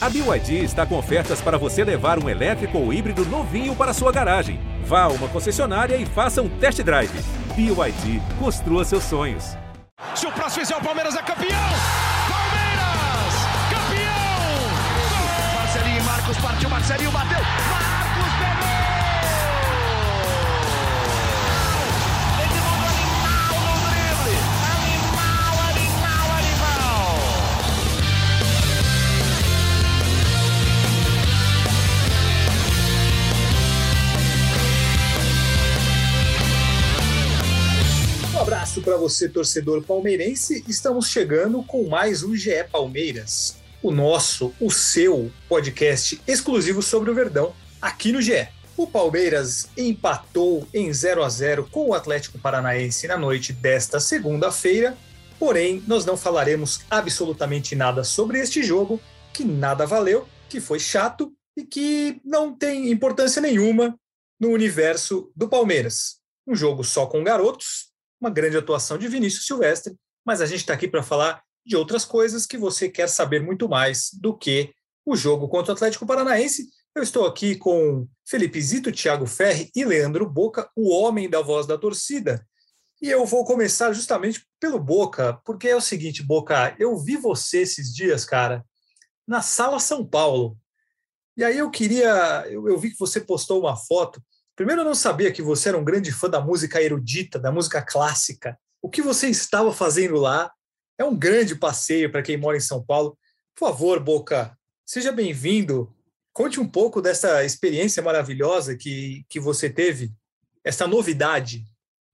A BYD está com ofertas para você levar um elétrico ou híbrido novinho para sua garagem. Vá a uma concessionária e faça um test drive. BYD, construa seus sonhos. Se o próximo fizer o Palmeiras é campeão! Palmeiras! Campeão! Marcelinho Marcos partiu, Marcelinho bateu! Para você, torcedor palmeirense. Estamos chegando com mais um GE Palmeiras, o nosso, o seu podcast exclusivo sobre o Verdão aqui no GE. O Palmeiras empatou em 0 a 0 com o Atlético Paranaense na noite desta segunda-feira. Porém, nós não falaremos absolutamente nada sobre este jogo, que nada valeu, que foi chato e que não tem importância nenhuma no universo do Palmeiras. Um jogo só com garotos, uma grande atuação de Vinícius Silvestre, mas a gente está aqui para falar de outras coisas que você quer saber muito mais do que o jogo contra o Atlético Paranaense. Eu estou aqui com Felipe Zito, Thiago Ferri e Leandro Boca, o homem da voz da torcida. E eu vou começar justamente pelo Boca, porque é o seguinte, Boca, eu vi você esses dias, cara, na Sala São Paulo. E aí eu queria, eu, eu vi que você postou uma foto Primeiro, eu não sabia que você era um grande fã da música erudita, da música clássica. O que você estava fazendo lá é um grande passeio para quem mora em São Paulo. Por favor, Boca, seja bem-vindo. Conte um pouco dessa experiência maravilhosa que, que você teve, essa novidade.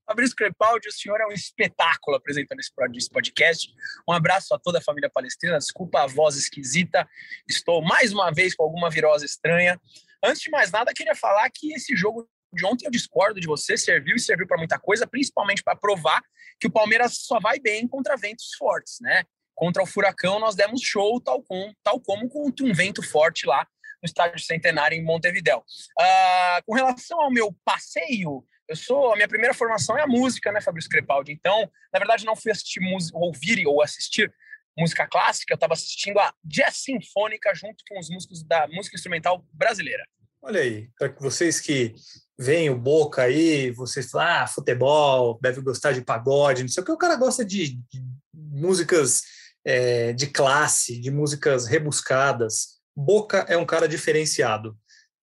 Fabrício Crepaldi, o senhor é um espetáculo apresentando esse podcast. Um abraço a toda a família palestrina. Desculpa a voz esquisita. Estou mais uma vez com alguma virose estranha. Antes de mais nada, queria falar que esse jogo de ontem eu discordo de você, serviu e serviu para muita coisa, principalmente para provar que o Palmeiras só vai bem contra ventos fortes, né? Contra o Furacão nós demos show, tal, com, tal como contra um vento forte lá no Estádio Centenário em Montevidéu. Uh, com relação ao meu passeio, eu sou a minha primeira formação é a música, né, Fabrício Crepaldi. Então, na verdade, não fui assistir música, ouvir ou assistir música clássica, eu estava assistindo a jazz sinfônica junto com os músicos da música instrumental brasileira. Olha aí, para vocês que veem o Boca aí, vocês falam, ah, futebol, deve gostar de pagode, não sei o que, o cara gosta de, de músicas é, de classe, de músicas rebuscadas. Boca é um cara diferenciado.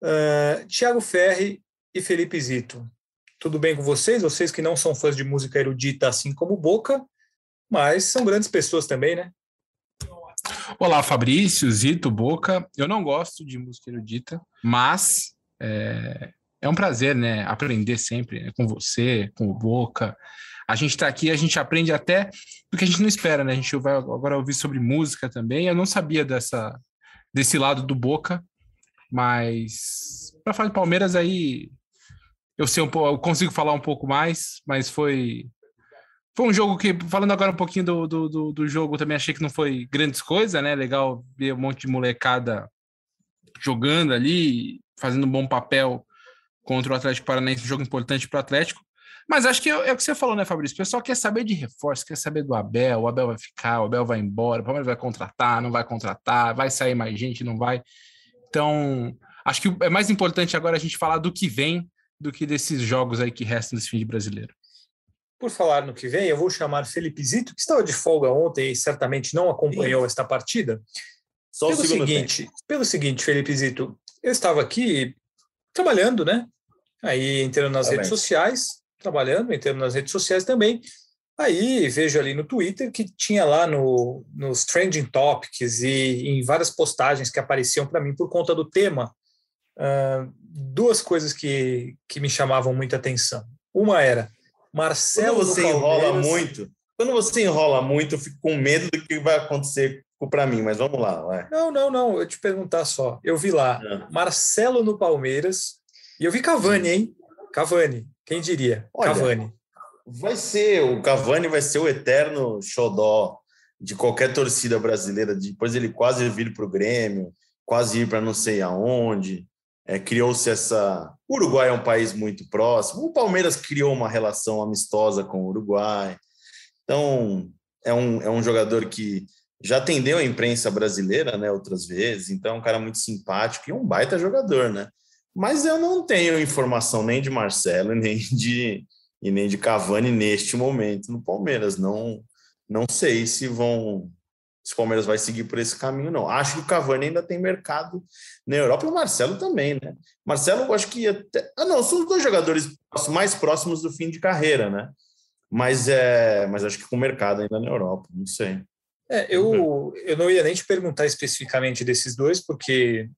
Uh, Tiago Ferri e Felipe Zito, tudo bem com vocês? Vocês que não são fãs de música erudita assim como Boca, mas são grandes pessoas também, né? Olá, Fabrício, Zito, Boca. Eu não gosto de música erudita, mas é, é um prazer, né? Aprender sempre né, com você, com o Boca. A gente está aqui, a gente aprende até do que a gente não espera, né? A gente vai agora ouvir sobre música também. Eu não sabia dessa, desse lado do Boca, mas para falar de Palmeiras aí, eu sei um pouco, eu consigo falar um pouco mais, mas foi foi um jogo que, falando agora um pouquinho do, do, do, do jogo, também achei que não foi grandes coisas, né? Legal ver um monte de molecada jogando ali, fazendo um bom papel contra o Atlético Paranaense, um jogo importante para o Atlético. Mas acho que é, é, o que você falou, né, Fabrício? O pessoal quer saber de reforço, quer saber do Abel, o Abel vai ficar, o Abel vai embora, o Palmeiras vai contratar, não vai contratar, vai sair mais gente, não vai. Então, acho que é mais importante agora a gente falar do que vem do que desses jogos aí que restam desse fim de brasileiro. Por falar no que vem, eu vou chamar Felipe Zito, que estava de folga ontem e certamente não acompanhou Sim. esta partida. Só pelo seguinte, tempo. pelo seguinte, Felipe Zito, eu estava aqui trabalhando, né? Aí entrando nas tá redes sociais, trabalhando, entrando nas redes sociais também. Aí vejo ali no Twitter que tinha lá no, nos trending topics e em várias postagens que apareciam para mim por conta do tema, uh, duas coisas que, que me chamavam muita atenção. Uma era Marcelo quando você enrola muito, quando você enrola muito, eu fico com medo do que vai acontecer para mim, mas vamos lá. Vai. Não, não, não. Eu te perguntar só. Eu vi lá é. Marcelo no Palmeiras e eu vi Cavani, hein? Cavani. Quem diria? Olha, Cavani. Vai ser o Cavani vai ser o eterno xodó de qualquer torcida brasileira. Depois ele quase vir para o Grêmio, quase ir para não sei aonde. É, criou-se essa. O Uruguai é um país muito próximo. O Palmeiras criou uma relação amistosa com o Uruguai. Então, é um, é um jogador que já atendeu a imprensa brasileira, né, outras vezes, então é um cara muito simpático e um baita jogador, né? Mas eu não tenho informação nem de Marcelo nem de e nem de Cavani neste momento no Palmeiras. Não não sei se vão se o Palmeiras vai seguir por esse caminho, não. Acho que o Cavani ainda tem mercado na Europa e o Marcelo também, né? Marcelo, acho que até... Ah, não, são os dois jogadores mais próximos do fim de carreira, né? Mas é, mas acho que com mercado ainda na Europa, não sei. É, eu, eu não ia nem te perguntar especificamente desses dois, porque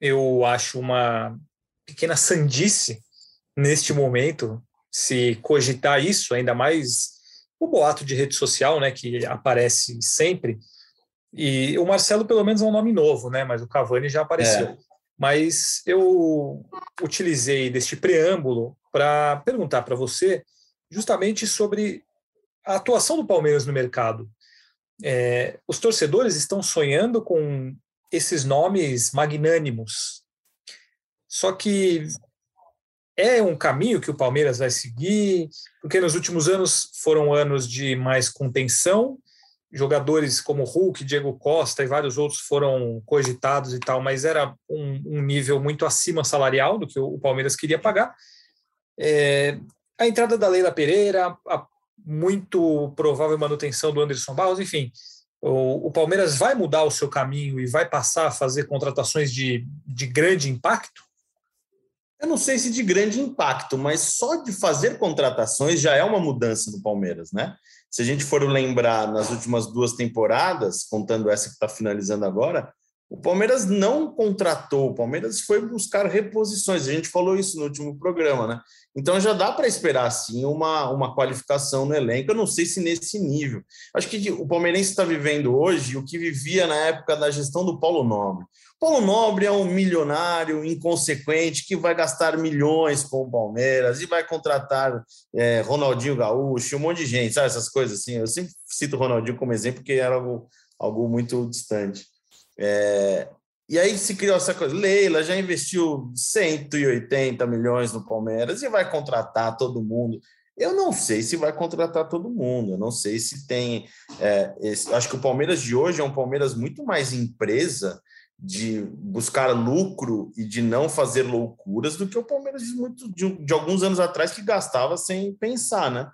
eu acho uma pequena sandice neste momento se cogitar isso, ainda mais o boato de rede social, né, que aparece sempre. E o Marcelo, pelo menos, é um nome novo, né, mas o Cavani já apareceu. É. Mas eu utilizei deste preâmbulo para perguntar para você justamente sobre a atuação do Palmeiras no mercado. É, os torcedores estão sonhando com esses nomes magnânimos. Só que é um caminho que o Palmeiras vai seguir, porque nos últimos anos foram anos de mais contenção, jogadores como Hulk, Diego Costa e vários outros foram cogitados e tal, mas era um, um nível muito acima salarial do que o Palmeiras queria pagar. É, a entrada da Leila Pereira, a muito provável manutenção do Anderson Barros, enfim, o, Palmeiras vai mudar o seu caminho e vai passar a fazer contratações de, de grande impacto? Eu não sei se de grande impacto, mas só de fazer contratações já é uma mudança no Palmeiras, né? Se a gente for lembrar nas últimas duas temporadas, contando essa que está finalizando agora, o Palmeiras não contratou, o Palmeiras foi buscar reposições. A gente falou isso no último programa, né? Então já dá para esperar sim uma, uma qualificação no elenco. Eu não sei se nesse nível. Acho que o palmeirense está vivendo hoje o que vivia na época da gestão do Paulo Nobre. Paulo Nobre é um milionário inconsequente que vai gastar milhões com o Palmeiras e vai contratar é, Ronaldinho Gaúcho, um monte de gente, sabe? Essas coisas assim. Eu sempre cito o Ronaldinho como exemplo, porque era algo, algo muito distante. É, e aí se criou essa coisa. Leila já investiu 180 milhões no Palmeiras e vai contratar todo mundo. Eu não sei se vai contratar todo mundo, eu não sei se tem. É, esse, acho que o Palmeiras de hoje é um Palmeiras muito mais empresa de buscar lucro e de não fazer loucuras do que o Palmeiras de, muito, de, de alguns anos atrás que gastava sem pensar, né?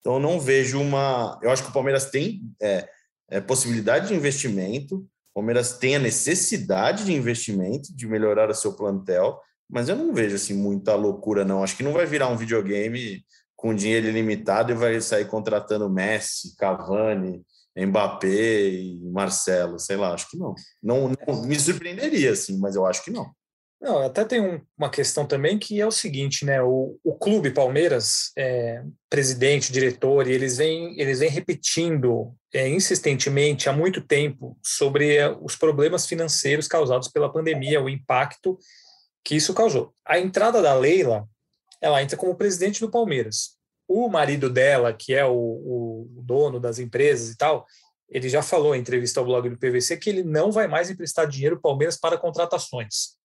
Então eu não vejo uma. Eu acho que o Palmeiras tem é, é, possibilidade de investimento, o Palmeiras tem a necessidade de investimento, de melhorar o seu plantel, mas eu não vejo assim muita loucura, não. Acho que não vai virar um videogame com dinheiro ilimitado e vai sair contratando Messi, Cavani, Mbappé e Marcelo, sei lá, acho que não. Não, não me surpreenderia, assim, mas eu acho que não. Não, até tem um, uma questão também que é o seguinte, né? O, o clube Palmeiras, é, presidente, diretor, eles vêm, eles vêm repetindo é, insistentemente há muito tempo sobre é, os problemas financeiros causados pela pandemia, o impacto que isso causou. A entrada da Leila, ela entra como presidente do Palmeiras o marido dela, que é o, o, dono das empresas e tal, ele já falou em entrevista ao blog do PVC que ele não vai mais emprestar dinheiro Palmeiras para contratações.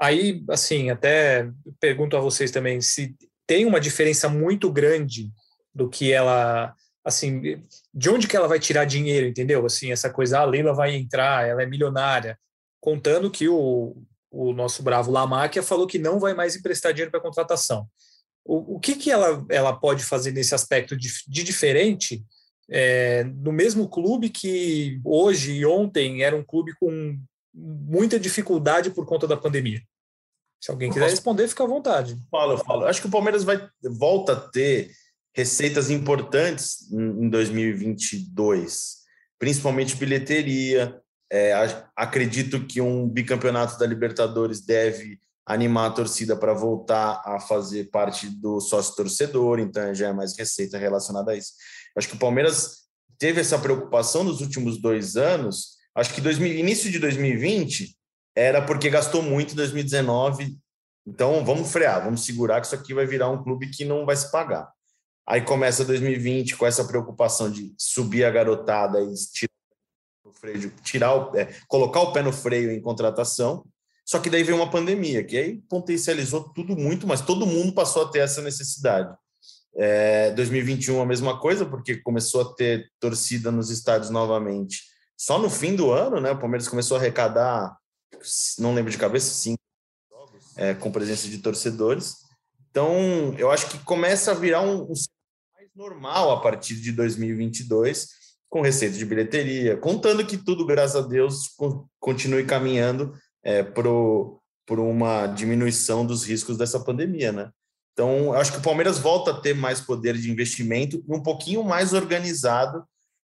Aí, assim, até pergunto a vocês também se tem uma diferença muito grande do que ela, assim, de onde que ela vai tirar dinheiro, entendeu? Assim, essa coisa, ah, a Leila vai entrar, ela é milionária, contando que o, o nosso bravo Lamáquia falou que não vai mais emprestar dinheiro para contratação. O, o que, que ela, ela pode fazer nesse aspecto de, de diferente é, no mesmo clube que hoje e ontem era um clube com muita dificuldade por conta da pandemia? Se alguém quiser responder, fica à vontade. Falo, falo. Acho que o Palmeiras vai volta a ter receitas importantes em 2022, principalmente bilheteria. É, acredito que um bicampeonato da Libertadores deve animar a torcida para voltar a fazer parte do sócio torcedor, então já é mais receita relacionada a isso. Acho que o Palmeiras teve essa preocupação nos últimos dois anos. Acho que 2000, início de 2020 era porque gastou muito em 2019. Então vamos frear, vamos segurar que isso aqui vai virar um clube que não vai se pagar. Aí começa 2020 com essa preocupação de subir a garotada e tirar o freio, tirar o, é, colocar o pé no freio em contratação. Só que daí veio uma pandemia, que aí potencializou tudo muito, mas todo mundo passou a ter essa necessidade. É, 2021 a mesma coisa, porque começou a ter torcida nos estádios novamente. Só no fim do ano, né? O Palmeiras começou a arrecadar, não lembro de cabeça, cinco é, com presença de torcedores. Então, eu acho que começa a virar um, um mais normal a partir de 2022, com receita de bilheteria, contando que tudo, graças a Deus, continue caminhando é, por uma diminuição dos riscos dessa pandemia, né? Então, acho que o Palmeiras volta a ter mais poder de investimento e um pouquinho mais organizado,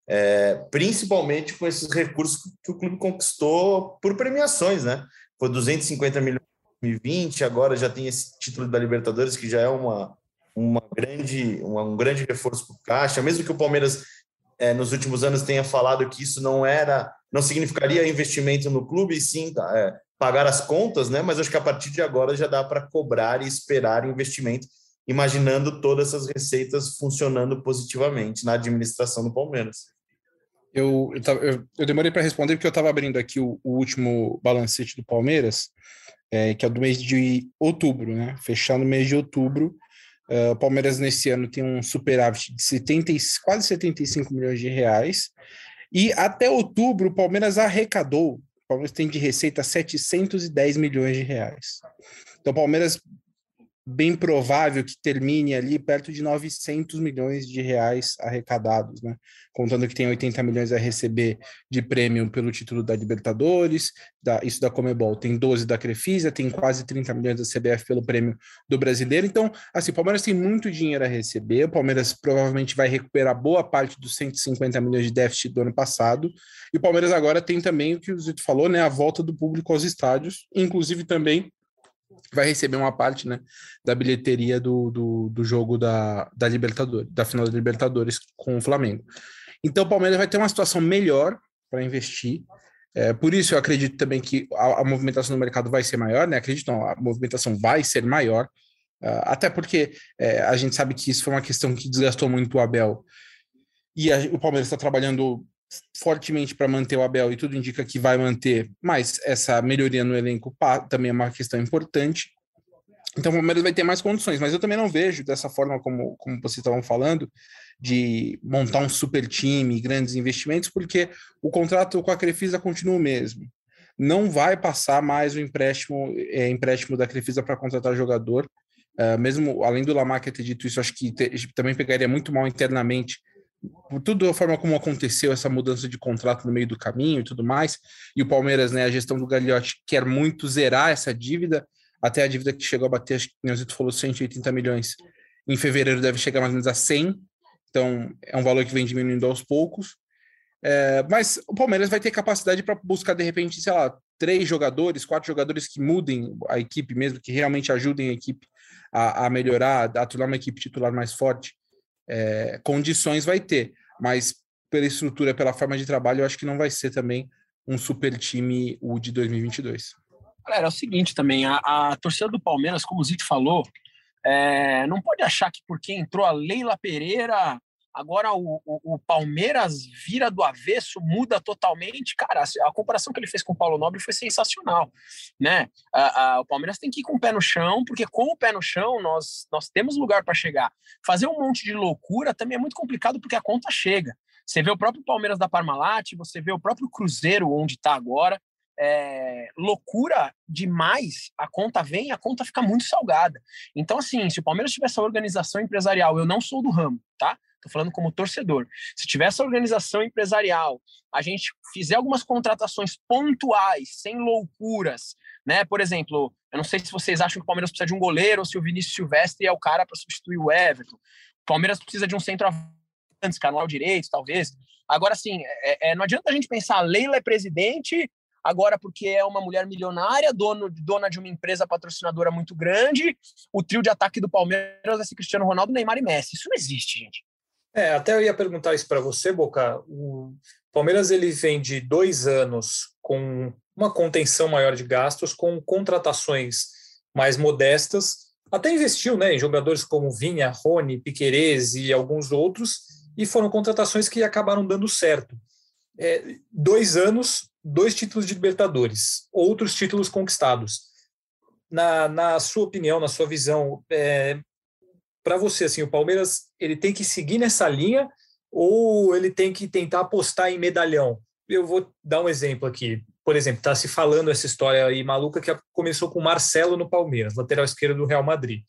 é, principalmente com esses recursos que o clube conquistou por premiações, né? Foi 250 milhões em 2020, agora já tem esse título da Libertadores, que já é uma, uma grande, uma, um grande reforço para o Caixa, mesmo que o Palmeiras é, nos últimos anos tenha falado que isso não era, não significaria investimento no clube, e sim é, pagar as contas, né? Mas acho que a partir de agora já dá para cobrar e esperar investimento, imaginando todas essas receitas funcionando positivamente na administração do Palmeiras. Eu, eu, eu, eu demorei para responder porque eu estava abrindo aqui o, o, último balancete do Palmeiras, é, que é do mês de outubro, né? Fechando o mês de outubro. Uh, o Palmeiras nesse ano tem um superávit de 70, quase 75 milhões de reais. E até outubro, o Palmeiras arrecadou, o Palmeiras tem de receita 710 milhões de reais. Então, o Palmeiras bem provável que termine ali perto de 900 milhões de reais arrecadados, né? Contando que tem 80 milhões a receber de prêmio pelo título da Libertadores, da, isso da Comebol, tem 12 da Crefisa, tem quase 30 milhões da CBF pelo prêmio do Brasileiro. Então, assim, o Palmeiras tem muito dinheiro a receber, o Palmeiras provavelmente vai recuperar boa parte dos 150 milhões de déficit do ano passado, e o Palmeiras agora tem também o que o Zito falou, né, a volta do público aos estádios, inclusive também vai receber uma parte né, da bilheteria do, do, do, jogo da, da Libertadores, da final da Libertadores com o Flamengo. Então o Palmeiras vai ter uma situação melhor para investir. É, por isso eu acredito também que a, a, movimentação no mercado vai ser maior, né? Acredito não, a movimentação vai ser maior, uh, até porque é, a gente sabe que isso foi uma questão que desgastou muito o Abel. E a, o Palmeiras está trabalhando fortemente para manter o Abel e tudo indica que vai manter, mas essa melhoria no elenco também é uma questão importante. Então o Palmeiras vai ter mais condições, mas eu também não vejo dessa forma como, como vocês estavam falando, de montar um super time, grandes investimentos, porque o contrato com a Crefisa continua o mesmo. Não vai passar mais o empréstimo, é, empréstimo da Crefisa para contratar jogador. Uh, mesmo além do Lamar ter dito isso, acho que te, também pegaria muito mal internamente por tudo a forma como aconteceu essa mudança de contrato no meio do caminho e tudo mais, e o Palmeiras, né, a gestão do Gagliotti quer muito zerar essa dívida, até a dívida que chegou a bater, acho que o Zito falou 180 milhões, em fevereiro deve chegar mais ou menos a 100, então é um valor que vem diminuindo aos poucos, é, mas o Palmeiras vai ter capacidade para buscar, de repente, sei lá, três jogadores, quatro jogadores que mudem a equipe mesmo, que realmente ajudem a equipe a, a melhorar, a tornar uma equipe titular mais forte, é, condições vai ter, mas pela estrutura, pela forma de trabalho, eu acho que não vai ser também um super time o de 2022. Galera, é o seguinte também, a, a torcida do Palmeiras, como o Zito falou, é, não pode achar que porque entrou a Leila Pereira, Agora o, o, o, Palmeiras vira do avesso, muda totalmente. Cara, a, a, comparação que ele fez com o Paulo Nobre foi sensacional, né? A, a, o Palmeiras tem que ir com o pé no chão, porque com o pé no chão nós, nós temos lugar para chegar. Fazer um monte de loucura também é muito complicado porque a conta chega. Você vê o próprio Palmeiras da Parmalat, você vê o próprio Cruzeiro onde está agora. É, loucura demais, a conta vem, a conta fica muito salgada. Então, assim, se o Palmeiras tivesse essa organização empresarial, eu não sou do ramo, tá? Estou falando como torcedor. Se tiver essa organização empresarial, a gente fizer algumas contratações pontuais, sem loucuras, né? Por exemplo, eu não sei se vocês acham que o Palmeiras precisa de um goleiro ou se o Vinícius Silvestre é o cara para substituir o Everton. O Palmeiras precisa de um centroavante, canal direito, talvez. Agora, assim, é, é, não adianta a gente pensar, Leila é presidente, agora porque é uma mulher milionária, dono, dona de uma empresa patrocinadora muito grande, o trio de ataque do Palmeiras vai ser Cristiano Ronaldo, Neymar e Messi. Isso não existe, gente. É, até eu ia perguntar isso para você, Boca. O Palmeiras ele vem de dois anos com uma contenção maior de gastos, com contratações mais modestas. Até investiu né, em jogadores como Vinha, Rony, Piquerez e alguns outros, e foram contratações que acabaram dando certo. É, dois anos, dois títulos de Libertadores, outros títulos conquistados. Na, na sua opinião, na sua visão, é, para você, assim, o Palmeiras ele tem que seguir nessa linha ou ele tem que tentar apostar em medalhão? eu vou dar um exemplo aqui. Por exemplo, está se falando essa história aí maluca que começou com o Marcelo no Palmeiras, lateral esquerdo do Real Madrid.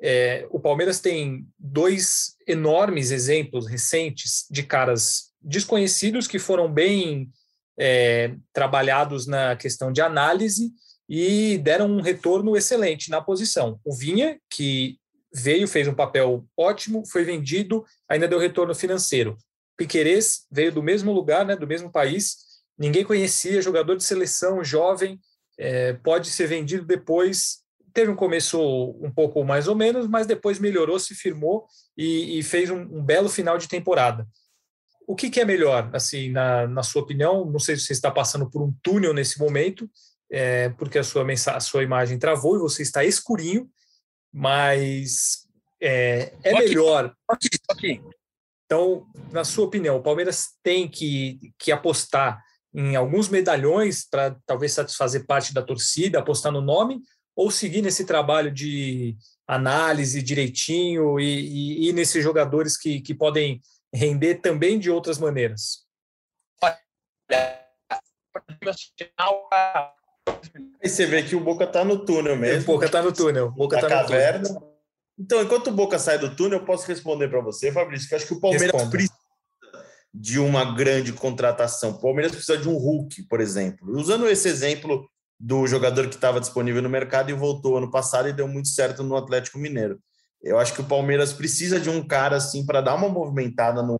É, o Palmeiras tem dois enormes exemplos recentes de caras desconhecidos que foram bem é, trabalhados na questão de análise e deram um retorno excelente na posição. O Vinha, que veio, fez um papel ótimo, foi vendido, ainda deu retorno financeiro. Piquerez veio do mesmo lugar, né, do mesmo país, ninguém conhecia, jogador de seleção, jovem, é, pode ser vendido depois. Teve um começo um pouco mais ou menos, mas depois melhorou, se firmou e, e fez um, um, belo final de temporada. O que, que é melhor, assim, na, na, sua opinião? Não sei se você está passando por um túnel nesse momento, é, porque a sua, a sua imagem travou e você está escurinho, mas é, é melhor. Aqui, aqui. Então, na sua opinião, o Palmeiras tem que, que apostar em alguns medalhões para talvez satisfazer parte da torcida, apostar no nome, ou seguir nesse trabalho de análise direitinho e, e, e nesses jogadores que, que podem render também de outras maneiras? Aí você vê que o Boca está no túnel mesmo. O Boca está no túnel. Boca tá caverna. Túnel. Então, enquanto o Boca sai do túnel, eu posso responder para você, Fabrício, que acho que o Palmeiras Responda. precisa de uma grande contratação. O Palmeiras precisa de um Hulk, por exemplo. Usando esse exemplo do jogador que estava disponível no mercado e voltou ano passado e deu muito certo no Atlético Mineiro. Eu acho que o Palmeiras precisa de um cara assim para dar uma movimentada no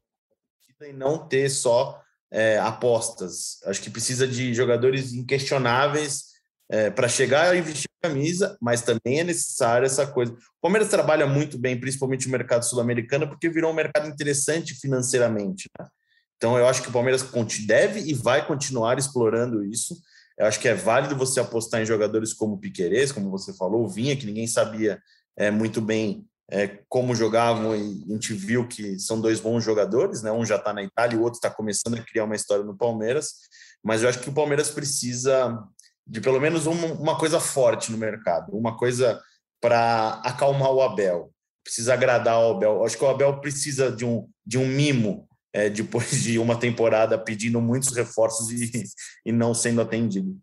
e não ter só é, apostas. Acho que precisa de jogadores inquestionáveis é, para chegar e vestir a camisa, mas também é necessário essa coisa. O Palmeiras trabalha muito bem, principalmente no mercado sul-americano, porque virou um mercado interessante financeiramente. Né? Então, eu acho que o Palmeiras deve e vai continuar explorando isso. Eu acho que é válido você apostar em jogadores como o Piquerez, como você falou, o Vinha, que ninguém sabia é, muito bem é, como jogavam e a gente viu que são dois bons jogadores, né? Um já está na Itália e o outro está começando a criar uma história no Palmeiras. Mas eu acho que o Palmeiras precisa de pelo menos uma, uma coisa forte no mercado, uma coisa para acalmar o Abel. Precisa agradar o Abel. Eu acho que o Abel precisa de um, de um mimo é, depois de uma temporada pedindo muitos reforços e, e não sendo atendido.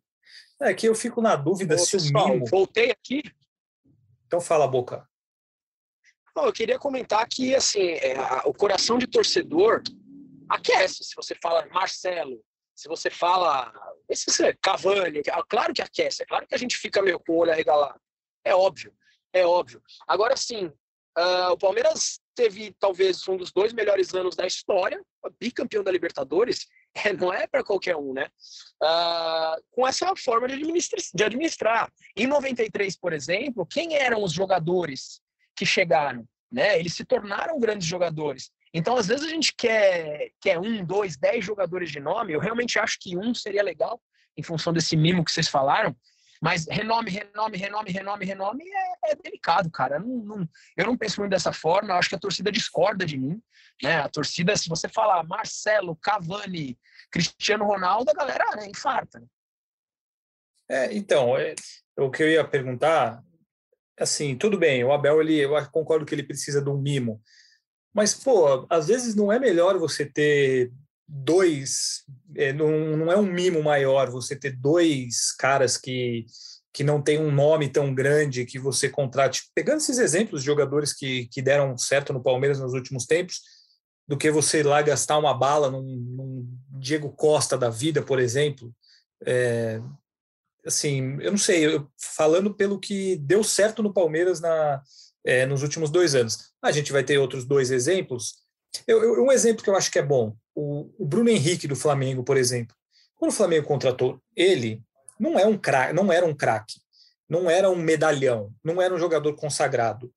É que eu fico na dúvida Ô, se pessoal, o mimo. Voltei aqui. Então fala, Boca. Não, eu queria comentar que assim, é, o coração de torcedor aquece. Se você fala Marcelo, se você fala esse Cavani, claro que aquece, é claro que a gente fica meio com o olho arregalado. É óbvio, é óbvio. Agora sim, uh, o Palmeiras teve talvez um dos dois melhores anos da história, bicampeão da Libertadores, é, não é para qualquer um, né? Uh, com essa forma de administrar, de administrar. Em 93, por exemplo, quem eram os jogadores que chegaram, né? Eles se tornaram grandes jogadores. Então, às vezes a gente quer, quer um, dois, dez jogadores de nome. Eu realmente acho que um seria legal, em função desse mimo que vocês falaram. Mas renome, renome, renome, renome, renome é, é delicado, cara. Não, não, eu não penso muito dessa forma. Eu acho que a torcida discorda de mim. Né? A torcida, se você falar Marcelo, Cavani, Cristiano Ronaldo, a galera né, infarta. É, então, é, o que eu ia perguntar assim, tudo bem, o Abel, ele, eu concordo que ele precisa de um mimo, mas, pô, às vezes não é melhor você ter dois, é, não, não é um mimo maior você ter dois caras que, que não tem um nome tão grande que você contrate, pegando esses exemplos de jogadores que, que deram certo no Palmeiras nos últimos tempos, do que você lá gastar uma bala num, num Diego Costa da vida, por exemplo. É, assim, eu não sei, eu, falando pelo que deu certo no Palmeiras na, é, nos últimos dois anos. A gente vai ter outros dois exemplos. Eu, eu, um exemplo que eu acho que é bom, o, o, Bruno Henrique do Flamengo, por exemplo. Quando o Flamengo contratou ele, não, é um craque, não era um craque, não era um medalhão, não era um jogador consagrado.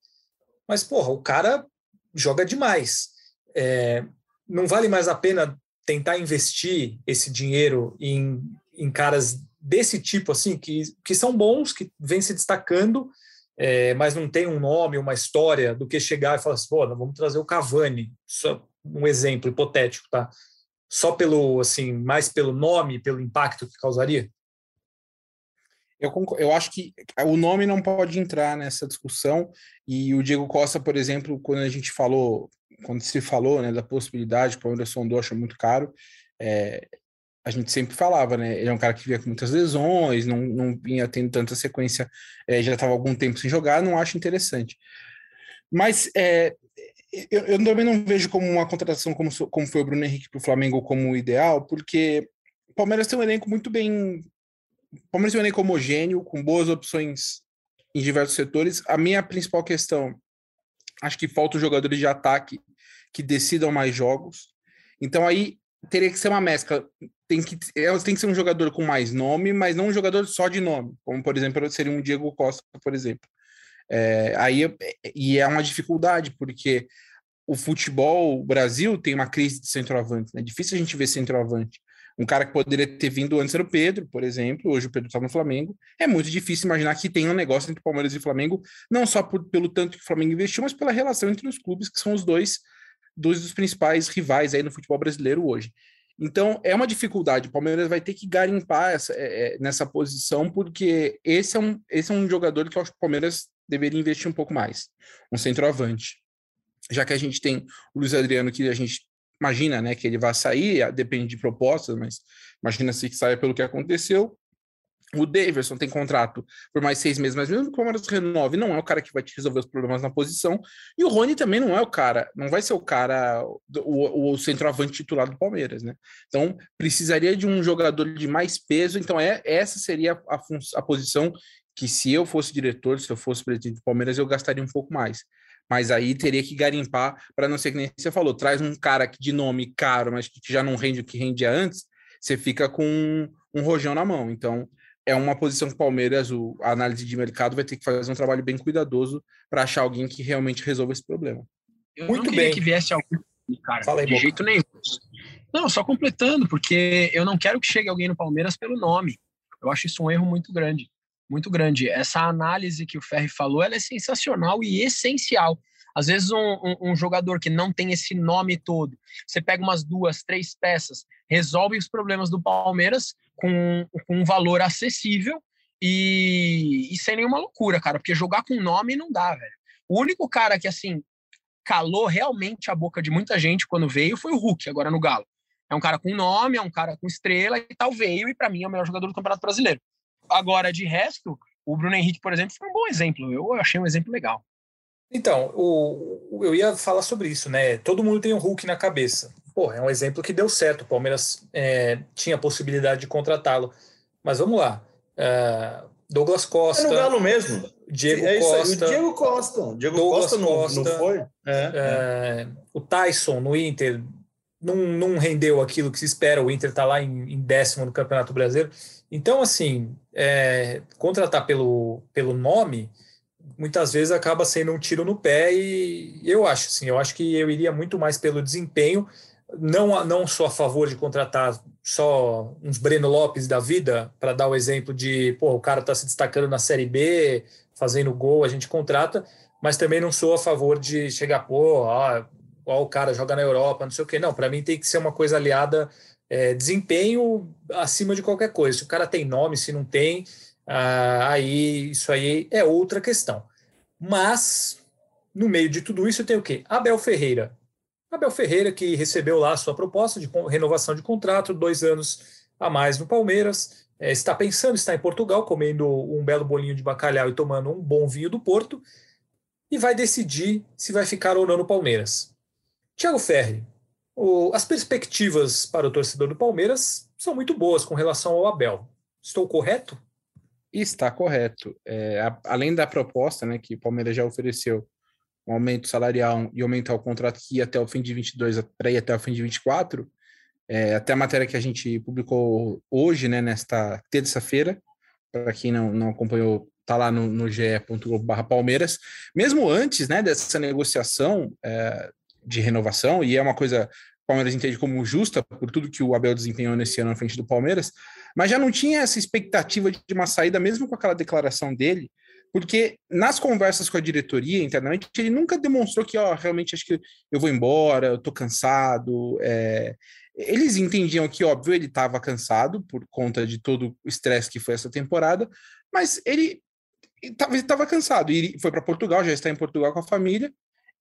Mas, porra, o cara joga demais. É, não vale mais a pena tentar investir esse dinheiro em, em caras desse tipo, assim, que, que são bons, que vêm se destacando, é, mas não tem um nome, uma história, do que chegar e falar assim, pô, vamos trazer o Cavani, só um exemplo hipotético, tá? Só pelo, assim, mais pelo nome, pelo impacto que causaria? Eu, eu acho que o nome não pode entrar nessa discussão, e o Diego Costa, por exemplo, quando a gente falou, quando se falou né, da possibilidade, que o Palmeiras sondou, acha muito caro, é, a gente sempre falava, né? Ele é um cara que vinha com muitas lesões, não, não vinha tendo tanta sequência, é, já estava algum tempo sem jogar, não acho interessante. Mas é, eu, eu, também não vejo como uma contratação como, como foi o Bruno Henrique para o Flamengo como ideal, porque o Palmeiras tem um elenco muito bem. O Palmeiras tem um elenco homogêneo, com boas opções em diversos setores. A minha principal questão, acho que falta jogadores de ataque que decidam mais jogos. Então aí teria que ser uma mescla. Tem que, é, tem que ser um jogador com mais nome, mas não um jogador só de nome, como por exemplo seria um Diego Costa, por exemplo. É, aí e é uma dificuldade porque o futebol o Brasil tem uma crise de centroavante, né? É difícil a gente ver centroavante. Um cara que poderia ter vindo antes era o Pedro, por exemplo. Hoje o Pedro está no Flamengo. É muito difícil imaginar que tem um negócio entre Palmeiras e Flamengo, não só por, pelo tanto que o Flamengo investiu, mas pela relação entre os clubes, que são os dois, dois dos principais rivais aí no futebol brasileiro hoje. Então, é uma dificuldade. O Palmeiras vai ter que garimpar essa, é, é nessa posição, porque esse é, um, esse é um jogador que eu acho que o Palmeiras deveria investir um pouco mais. Um centroavante. Já que a gente tem o Luiz Adriano, que a gente imagina né, que ele vai sair, depende de propostas, mas imagina-se que saia pelo que aconteceu. O Davidson tem contrato por mais seis meses, mas mesmo que o Palmeiras renove, não é o cara que vai te resolver os problemas na posição. E o Rony também não é o cara, não vai ser o cara, o, o centroavante titular do Palmeiras, né? Então precisaria de um jogador de mais peso. Então é essa seria a, a posição que se eu fosse diretor, se eu fosse presidente do Palmeiras, eu gastaria um pouco mais. Mas aí teria que garimpar para não ser que nem você falou, traz um cara de nome caro, mas que já não rende o que rendia antes, você fica com um, um rojão na mão. Então, é uma posição que o Palmeiras, o, a análise de mercado, vai ter que fazer um trabalho bem cuidadoso para achar alguém que realmente resolva esse problema. Eu Muito bem. que viesse alguém, cara, Fala aí, de boca. jeito nenhum. Não, só completando, porque eu não quero que chegue alguém no Palmeiras pelo nome. Eu acho isso um erro muito grande muito grande. Essa análise que o Ferri falou, ela é sensacional e essencial. Às vezes um, um, um, jogador que não tem esse nome todo, você pega umas duas, três peças, resolve os problemas do Palmeiras com, com um valor acessível e, e sem nenhuma loucura, cara, porque jogar com nome não dá, velho. O único cara que, assim, calou realmente a boca de muita gente quando veio foi o Hulk, agora no Galo. É um cara com nome, é um cara com estrela e tal, veio e para mim é o melhor jogador do Campeonato Brasileiro. Agora, de resto, o Bruno Henrique, por exemplo, foi um bom exemplo. Eu achei um exemplo legal. Então, o, eu ia falar sobre isso, né? Todo mundo tem um Hulk na cabeça. Pô, é um exemplo que deu certo. O Palmeiras é, tinha a possibilidade de contratá-lo. Mas vamos lá. Uh, Douglas Costa. É no Galo mesmo. Diego é Costa. Diego Costa. Diego Douglas Costa, não, Costa, não foi? É, é. O Tyson no Inter não, não rendeu aquilo que se espera. O Inter está lá em, em, décimo no Campeonato Brasileiro. Então, assim, é, contratar pelo, pelo nome muitas vezes acaba sendo um tiro no pé e eu acho assim, eu acho que eu iria muito mais pelo desempenho, não, não sou a favor de contratar só uns Breno Lopes da vida, para dar o exemplo de, pô, o cara está se destacando na Série B, fazendo gol, a gente contrata, mas também não sou a favor de chegar, pô, ó, ó o cara joga na Europa, não sei o quê. Não, para mim tem que ser uma coisa aliada é, desempenho acima de qualquer coisa. Se o cara tem nome, se não tem, ah, aí isso aí é outra questão. Mas, no meio de tudo isso, tem o quê? Abel Ferreira. Abel Ferreira, que recebeu lá a sua proposta de renovação de contrato, dois anos a mais no Palmeiras, é, está pensando, está em Portugal, comendo um belo bolinho de bacalhau e tomando um bom vinho do Porto, e vai decidir se vai ficar ou não no Palmeiras. Tiago Ferri, o, as perspectivas para o torcedor do Palmeiras são muito boas com relação ao Abel. Estou correto? Está correto. É, a, além da proposta né, que o Palmeiras já ofereceu, um aumento salarial e aumentar o contrato que ia até o fim de 22 para ir até o fim de 24, é, até a matéria que a gente publicou hoje, né, nesta terça-feira, para quem não, não acompanhou, tá lá no, no ge.globo.br Palmeiras. Mesmo antes né, dessa negociação, é, de renovação, e é uma coisa o Palmeiras entende como justa por tudo que o Abel desempenhou nesse ano na frente do Palmeiras, mas já não tinha essa expectativa de uma saída, mesmo com aquela declaração dele, porque nas conversas com a diretoria internamente, ele nunca demonstrou que, ó, realmente acho que eu vou embora, eu tô cansado. É... Eles entendiam que, óbvio, ele estava cansado por conta de todo o estresse que foi essa temporada, mas ele estava cansado e foi para Portugal, já está em Portugal com a família,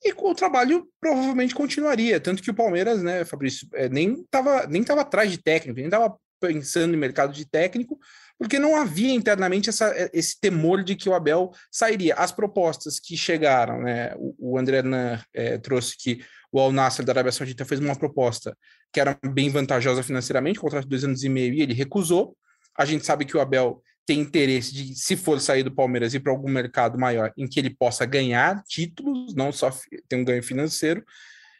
e o trabalho provavelmente continuaria. Tanto que o Palmeiras, né, Fabrício, é, nem estava nem tava atrás de técnico, nem estava pensando em mercado de técnico, porque não havia internamente essa, esse temor de que o Abel sairia. As propostas que chegaram, né, o, o André Nan é, trouxe que o Al Nassr da Arábia Saudita fez uma proposta que era bem vantajosa financeiramente, contrato de dois anos e meio, e ele recusou. A gente sabe que o Abel tem interesse de, se for sair do Palmeiras, ir para algum mercado maior em que ele possa ganhar títulos, não só ter um ganho financeiro,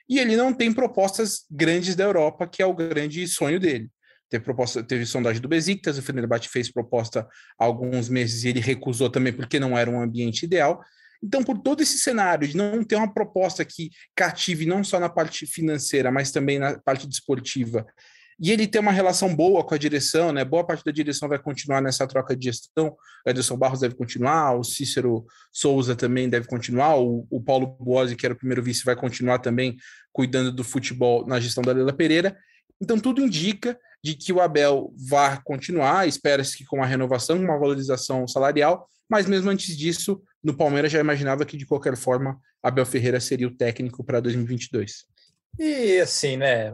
e ele não tem propostas grandes da Europa, que é o grande sonho dele. Teve, proposta, teve sondagem do Besiktas, o Fenerbahçe fez proposta há alguns meses e ele recusou também porque não era um ambiente ideal. Então, por todo esse cenário de não ter uma proposta que cative não só na parte financeira, mas também na parte desportiva, e ele tem uma relação boa com a direção, né? Boa parte da direção vai continuar nessa troca de gestão. O Ederson Barros deve continuar, o Cícero Souza também deve continuar, o, o Paulo Boazzi, que era o primeiro vice, vai continuar também cuidando do futebol na gestão da Leila Pereira. Então, tudo indica de que o Abel vai continuar, espera-se que com uma renovação, uma valorização salarial, mas mesmo antes disso, no Palmeiras já imaginava que de qualquer forma Abel Ferreira seria o técnico para 2022. E assim, né?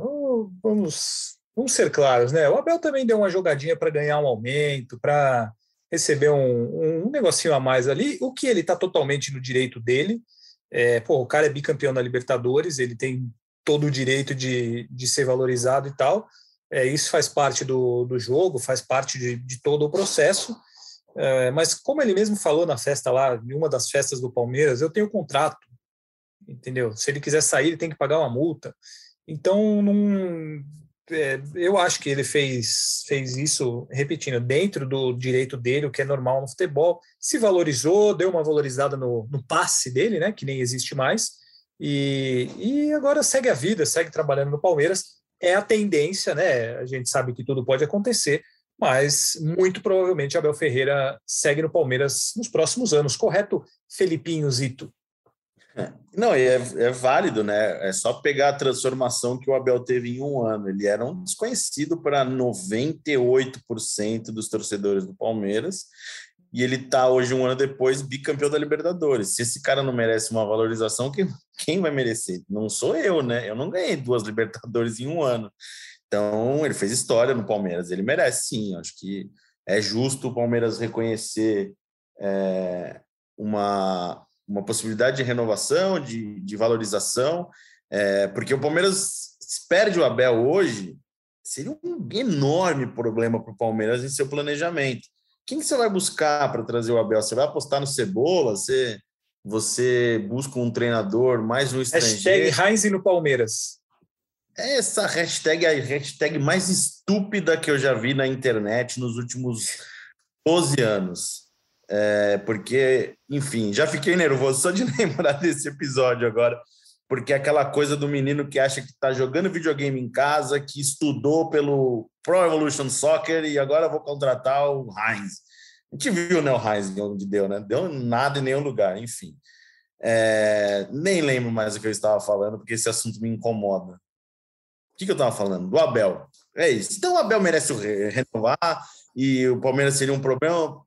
Vamos, vamos ser claros, né? O Abel também deu uma jogadinha para ganhar um aumento, para receber um, um negocinho a mais ali, o que ele está totalmente no direito dele. É, pô, o cara é bicampeão da Libertadores, ele tem todo o direito de, de ser valorizado e tal. É, isso faz parte do, do jogo, faz parte de, de todo o processo. É, mas como ele mesmo falou na festa lá, em uma das festas do Palmeiras, eu tenho contrato, entendeu? Se ele quiser sair, ele tem que pagar uma multa. Então, não, é, eu acho que ele fez, fez isso, repetindo, dentro do direito dele, o que é normal no futebol. Se valorizou, deu uma valorizada no, no passe dele, né, que nem existe mais, e, e agora segue a vida, segue trabalhando no Palmeiras é a tendência, né? A gente sabe que tudo pode acontecer, mas muito provavelmente Abel Ferreira segue no Palmeiras nos próximos anos, correto, Felipinho Zito? É, não, é, é válido, né? É só pegar a transformação que o Abel teve em um ano. Ele era um desconhecido para 98% dos torcedores do Palmeiras e ele está hoje, um ano depois, bicampeão da Libertadores. Se esse cara não merece uma valorização, quem, quem vai merecer? Não sou eu, né? Eu não ganhei duas Libertadores em um ano. Então, ele fez história no Palmeiras. Ele merece, sim. Acho que é justo o Palmeiras reconhecer é, uma, uma possibilidade de renovação, de, de valorização, é, porque o Palmeiras perde o Abel hoje, seria um enorme problema para o Palmeiras em seu planejamento quem que você vai buscar para trazer o Abel? Você vai apostar no Cebola? Você, você busca um treinador mais um estrangeiro? Hashtag Heinz no Palmeiras. Essa hashtag é a hashtag mais estúpida que eu já vi na internet nos últimos 12 anos. É, porque, enfim, já fiquei nervoso só de lembrar desse episódio agora, porque é aquela coisa do menino que acha que está jogando videogame em casa, que estudou pelo Pro Evolution Soccer e agora vou contratar o Heinz. A gente viu né, o Heinz onde deu, né? Deu nada em nenhum lugar, enfim. É, nem lembro mais o que eu estava falando, porque esse assunto me incomoda. O que, que eu estava falando? Do Abel. É isso. Então o Abel merece renovar e o Palmeiras seria um problema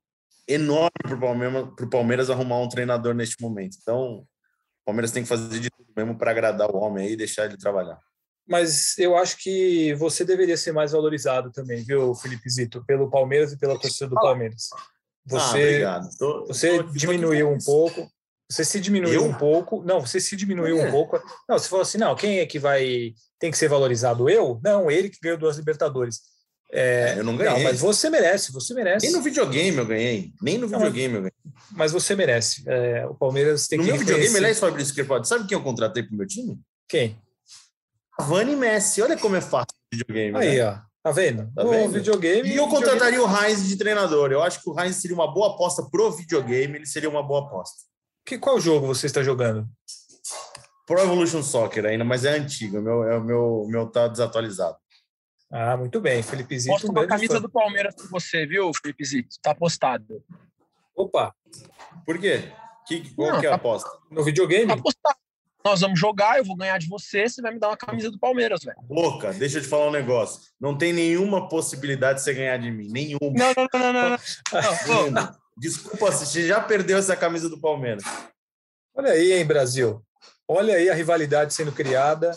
enorme para o Palmeiras, Palmeiras arrumar um treinador neste momento. Então o Palmeiras tem que fazer de tudo mesmo para agradar o homem aí e deixar ele trabalhar mas eu acho que você deveria ser mais valorizado também, viu, Felipe Zito, pelo Palmeiras e pela torcida do Palmeiras. Você, ah, tô, você tô, diminuiu tô um pouco. Você se diminuiu eu? um pouco. Não, você se diminuiu é. um pouco. Não, você falou assim: não, quem é que vai. Tem que ser valorizado? Eu? Não, ele que ganhou duas Libertadores. É, é eu não ganhei. Não, mas você merece, você merece. Nem no videogame eu ganhei. Nem no videogame eu ganhei. Mas você merece. É, o Palmeiras tem no que. No meu videogame, aliás, Fabrício Crepaldi, sabe quem eu contratei para o meu time? Quem? Cavani e Messi. Olha como é fácil o videogame. Aí, né? ó. Tá vendo? Tá vendo? videogame. E eu contrataria o Heinz de treinador. Eu acho que o Heinz seria uma boa aposta pro videogame. Ele seria uma boa aposta. Que, qual jogo você está jogando? Pro Evolution Soccer ainda, mas é antigo. O meu, é, meu, meu tá desatualizado. Ah, muito bem. Felipe Zito. Posta uma camisa fã. do Palmeiras para você, viu, Felipe Zito? Tá postado. Opa. Por quê? Que, qual Não, que é a tá aposta? No videogame? Tá postado. Nós vamos jogar, eu vou ganhar de você, você vai me dar uma camisa do Palmeiras, velho. Boca, deixa eu te falar um negócio. Não tem nenhuma possibilidade de você ganhar de mim. Nenhuma. Não, não, não, não, não. não. Desculpa, você já perdeu essa camisa do Palmeiras. Olha aí, hein, Brasil. Olha aí a rivalidade sendo criada.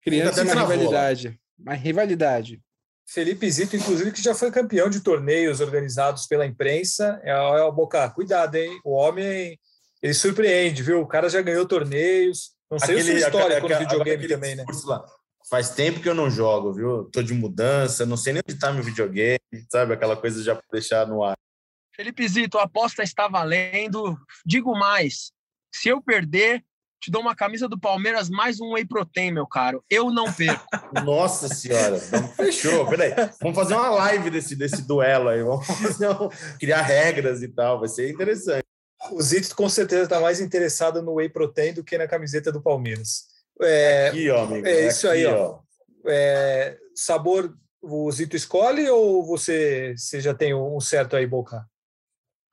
Criando uma rivalidade. Uma rivalidade. Felipe Zito, inclusive, que já foi campeão de torneios organizados pela imprensa. É, é o Boca, cuidado, hein? O homem, ele surpreende, viu? O cara já ganhou torneios. Não sei aquele, a sua história com o videogame também, né? Lá. Faz tempo que eu não jogo, viu? Tô de mudança, não sei nem onde tá meu videogame, sabe? Aquela coisa já deixar no ar. Felipe Zito, a aposta está valendo. Digo mais, se eu perder, te dou uma camisa do Palmeiras mais um whey protein, meu caro. Eu não perco. Nossa senhora, fechou. Peraí, vamos fazer uma live desse, desse duelo aí. Vamos um, criar regras e tal. Vai ser interessante. O Zito com certeza está mais interessado no whey protein do que na camiseta do Palmeiras. É, aqui, ó, amigo. É isso aqui, aí, ó. É, sabor o Zito escolhe ou você, você já tem um certo aí, Boca?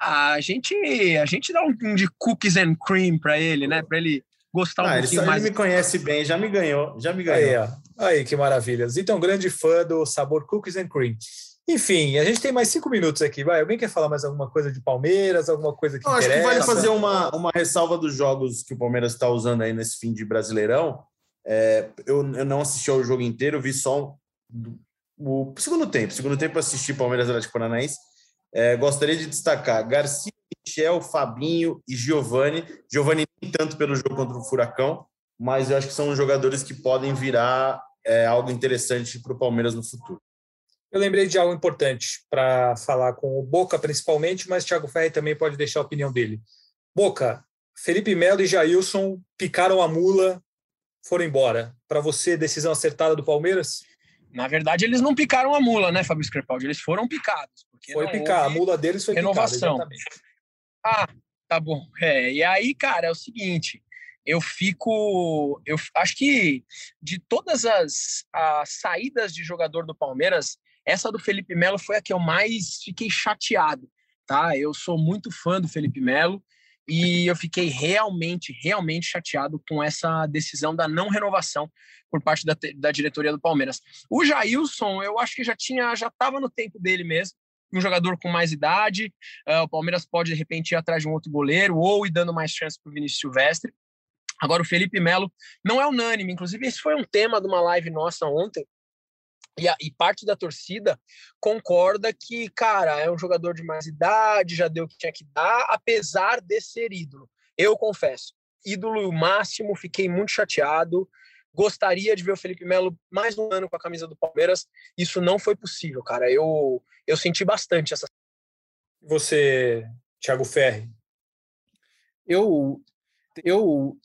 A gente, a gente dá um de cookies and cream para ele, né? Para ele gostar um ah, pouquinho ele, mais. Ele me conhece bem, já me ganhou, já me ganhou. Aí, ó. aí que maravilha. Então, um grande fã do sabor cookies and cream. Enfim, a gente tem mais cinco minutos aqui. Vai, alguém quer falar mais alguma coisa de Palmeiras, alguma coisa que Não, interessa? Acho que vale fazer uma, uma ressalva dos jogos que o Palmeiras está usando aí nesse fim de Brasileirão. É, eu, eu não assisti ao jogo inteiro, vi só o, o segundo tempo. Segundo tempo assisti Palmeiras Atlético Paranaense. É, gostaria de destacar Garcia Michel, Fabinho e Giovani. Giovani nem tanto pelo jogo contra o Furacão, mas eu acho que são jogadores que podem virar é, algo interessante para o Palmeiras no futuro. Eu lembrei de algo importante para falar com o Boca, principalmente, mas Thiago Ferri também pode deixar a opinião dele. Boca, Felipe Melo e Jailson picaram a mula, foram embora. Para você, decisão acertada do Palmeiras? Na verdade, eles não picaram a mula, né, Fábio Scripaldi? Eles foram picados. foi picar, a mula deles foi renovação. picada, Ah, tá bom. É, e aí, cara, é o seguinte, eu fico. Eu acho que de todas as, as saídas de jogador do Palmeiras, essa do Felipe Melo foi a que eu mais fiquei chateado, tá? Eu sou muito fã do Felipe Melo e eu fiquei realmente, realmente chateado com essa decisão da não renovação por parte da, da diretoria do Palmeiras. O Jailson, eu acho que já tinha, já estava no tempo dele mesmo um jogador com mais idade. Uh, o Palmeiras pode, de repente, ir atrás de um outro goleiro ou ir dando mais chance para o Vinícius Silvestre. Agora, o Felipe Melo não é unânime. Inclusive, esse foi um tema de uma live nossa ontem. E, a, e, parte da torcida concorda que, cara, é um jogador de mais idade, já deu o que tinha que dar, apesar de ser ídolo. Eu confesso, ídolo máximo, fiquei muito chateado. Gostaria de ver o Felipe Melo mais um ano com a camisa do Palmeiras. Isso não foi possível, cara. Eu, eu senti bastante essa. Você, Thiago Ferri? Eu, eu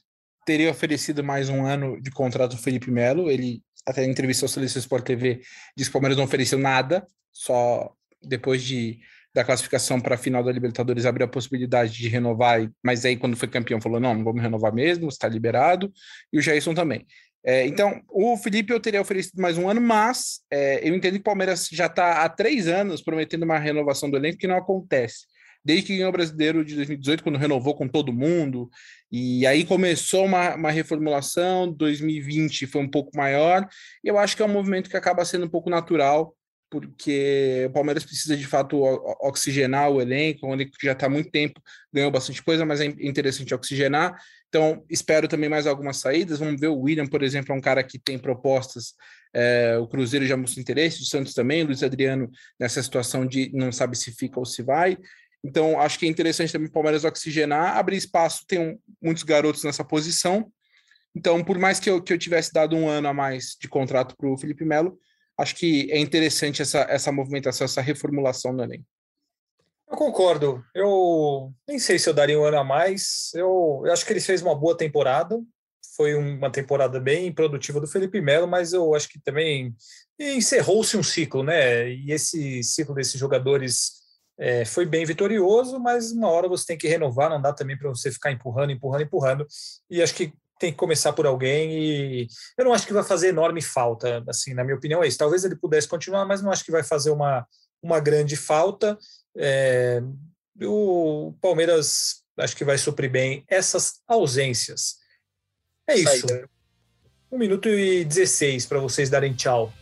teria oferecido mais um ano de contrato ao Felipe Melo. Ele, até em entrevista ao Seleção Sport TV, disse que o Palmeiras não ofereceu nada, só depois de da classificação para a final da Libertadores abriu a possibilidade de renovar, mas aí quando foi campeão falou, não, não vamos renovar mesmo, está liberado, e o Jason também. É, então, o Felipe eu teria oferecido mais um ano, mas é, eu entendo que o Palmeiras já está há três anos prometendo uma renovação do elenco que não acontece desde que ganhou o brasileiro de 2018, quando renovou com todo mundo, e aí começou uma, uma reformulação, 2020 foi um pouco maior, e eu acho que é um movimento que acaba sendo um pouco natural, porque o Palmeiras precisa de fato oxigenar o elenco, onde já está há muito tempo, ganhou bastante coisa, mas é interessante oxigenar. Então, espero também mais algumas saídas. Vamos ver o William, por exemplo, é um cara que tem propostas. É, o Cruzeiro já mostrou interesse, o Santos também, o Luiz Adriano nessa situação de não sabe se fica ou se vai. Então, acho que é interessante também o Palmeiras oxigenar, abrir espaço, tem um, muitos garotos nessa posição. Então, por mais que eu, que eu tivesse dado um ano a mais de contrato para o Felipe Melo, acho que é interessante essa, essa movimentação, essa reformulação do elenco. Eu concordo. Eu nem sei se eu daria um ano a mais. Eu, eu acho que ele fez uma boa temporada. Foi uma temporada bem produtiva do Felipe Melo, mas eu acho que também encerrou-se um ciclo, né? E esse ciclo desses jogadores é, foi bem vitorioso, mas uma hora você tem que renovar, não dá também para você ficar empurrando, empurrando, empurrando. E acho que tem que começar por alguém e eu não acho que vai fazer enorme falta, assim, na minha opinião é isso. Talvez ele pudesse continuar, mas não acho que vai fazer uma, uma grande falta. É, o Palmeiras acho que vai suprir bem essas ausências. É isso. Um minuto e 16 para vocês darem tchau.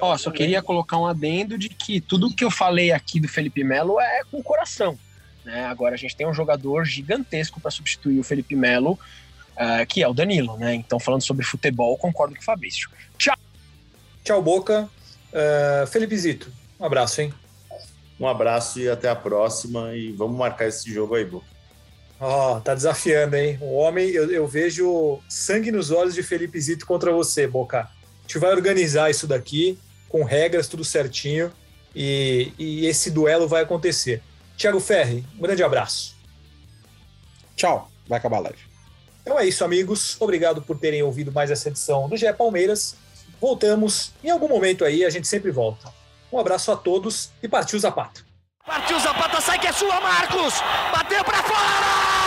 Ó, só queria colocar um adendo de que tudo que eu falei aqui do Felipe Melo é com o coração. Né? Agora a gente tem um jogador gigantesco para substituir o Felipe Melo, uh, que é o Danilo, né? Então, falando sobre futebol, concordo com o Fabrício. Tchau! Tchau, Boca. Uh, Felipe Zito, um abraço, hein? Um abraço e até a próxima. E vamos marcar esse jogo aí, Boca. Ó, oh, tá desafiando, hein? O homem, eu, eu, vejo sangue nos olhos de Felipe Zito contra você, Boca. A gente vai organizar isso daqui, com regras, tudo certinho, e, e esse duelo vai acontecer. Tiago Ferri, um grande abraço. Tchau, vai acabar a live. Então é isso, amigos. Obrigado por terem ouvido mais essa edição do GE Palmeiras. Voltamos em algum momento aí, a gente sempre volta. Um abraço a todos e partiu Zapata. Partiu Zapata, sai que é sua, Marcos! Bateu para fora!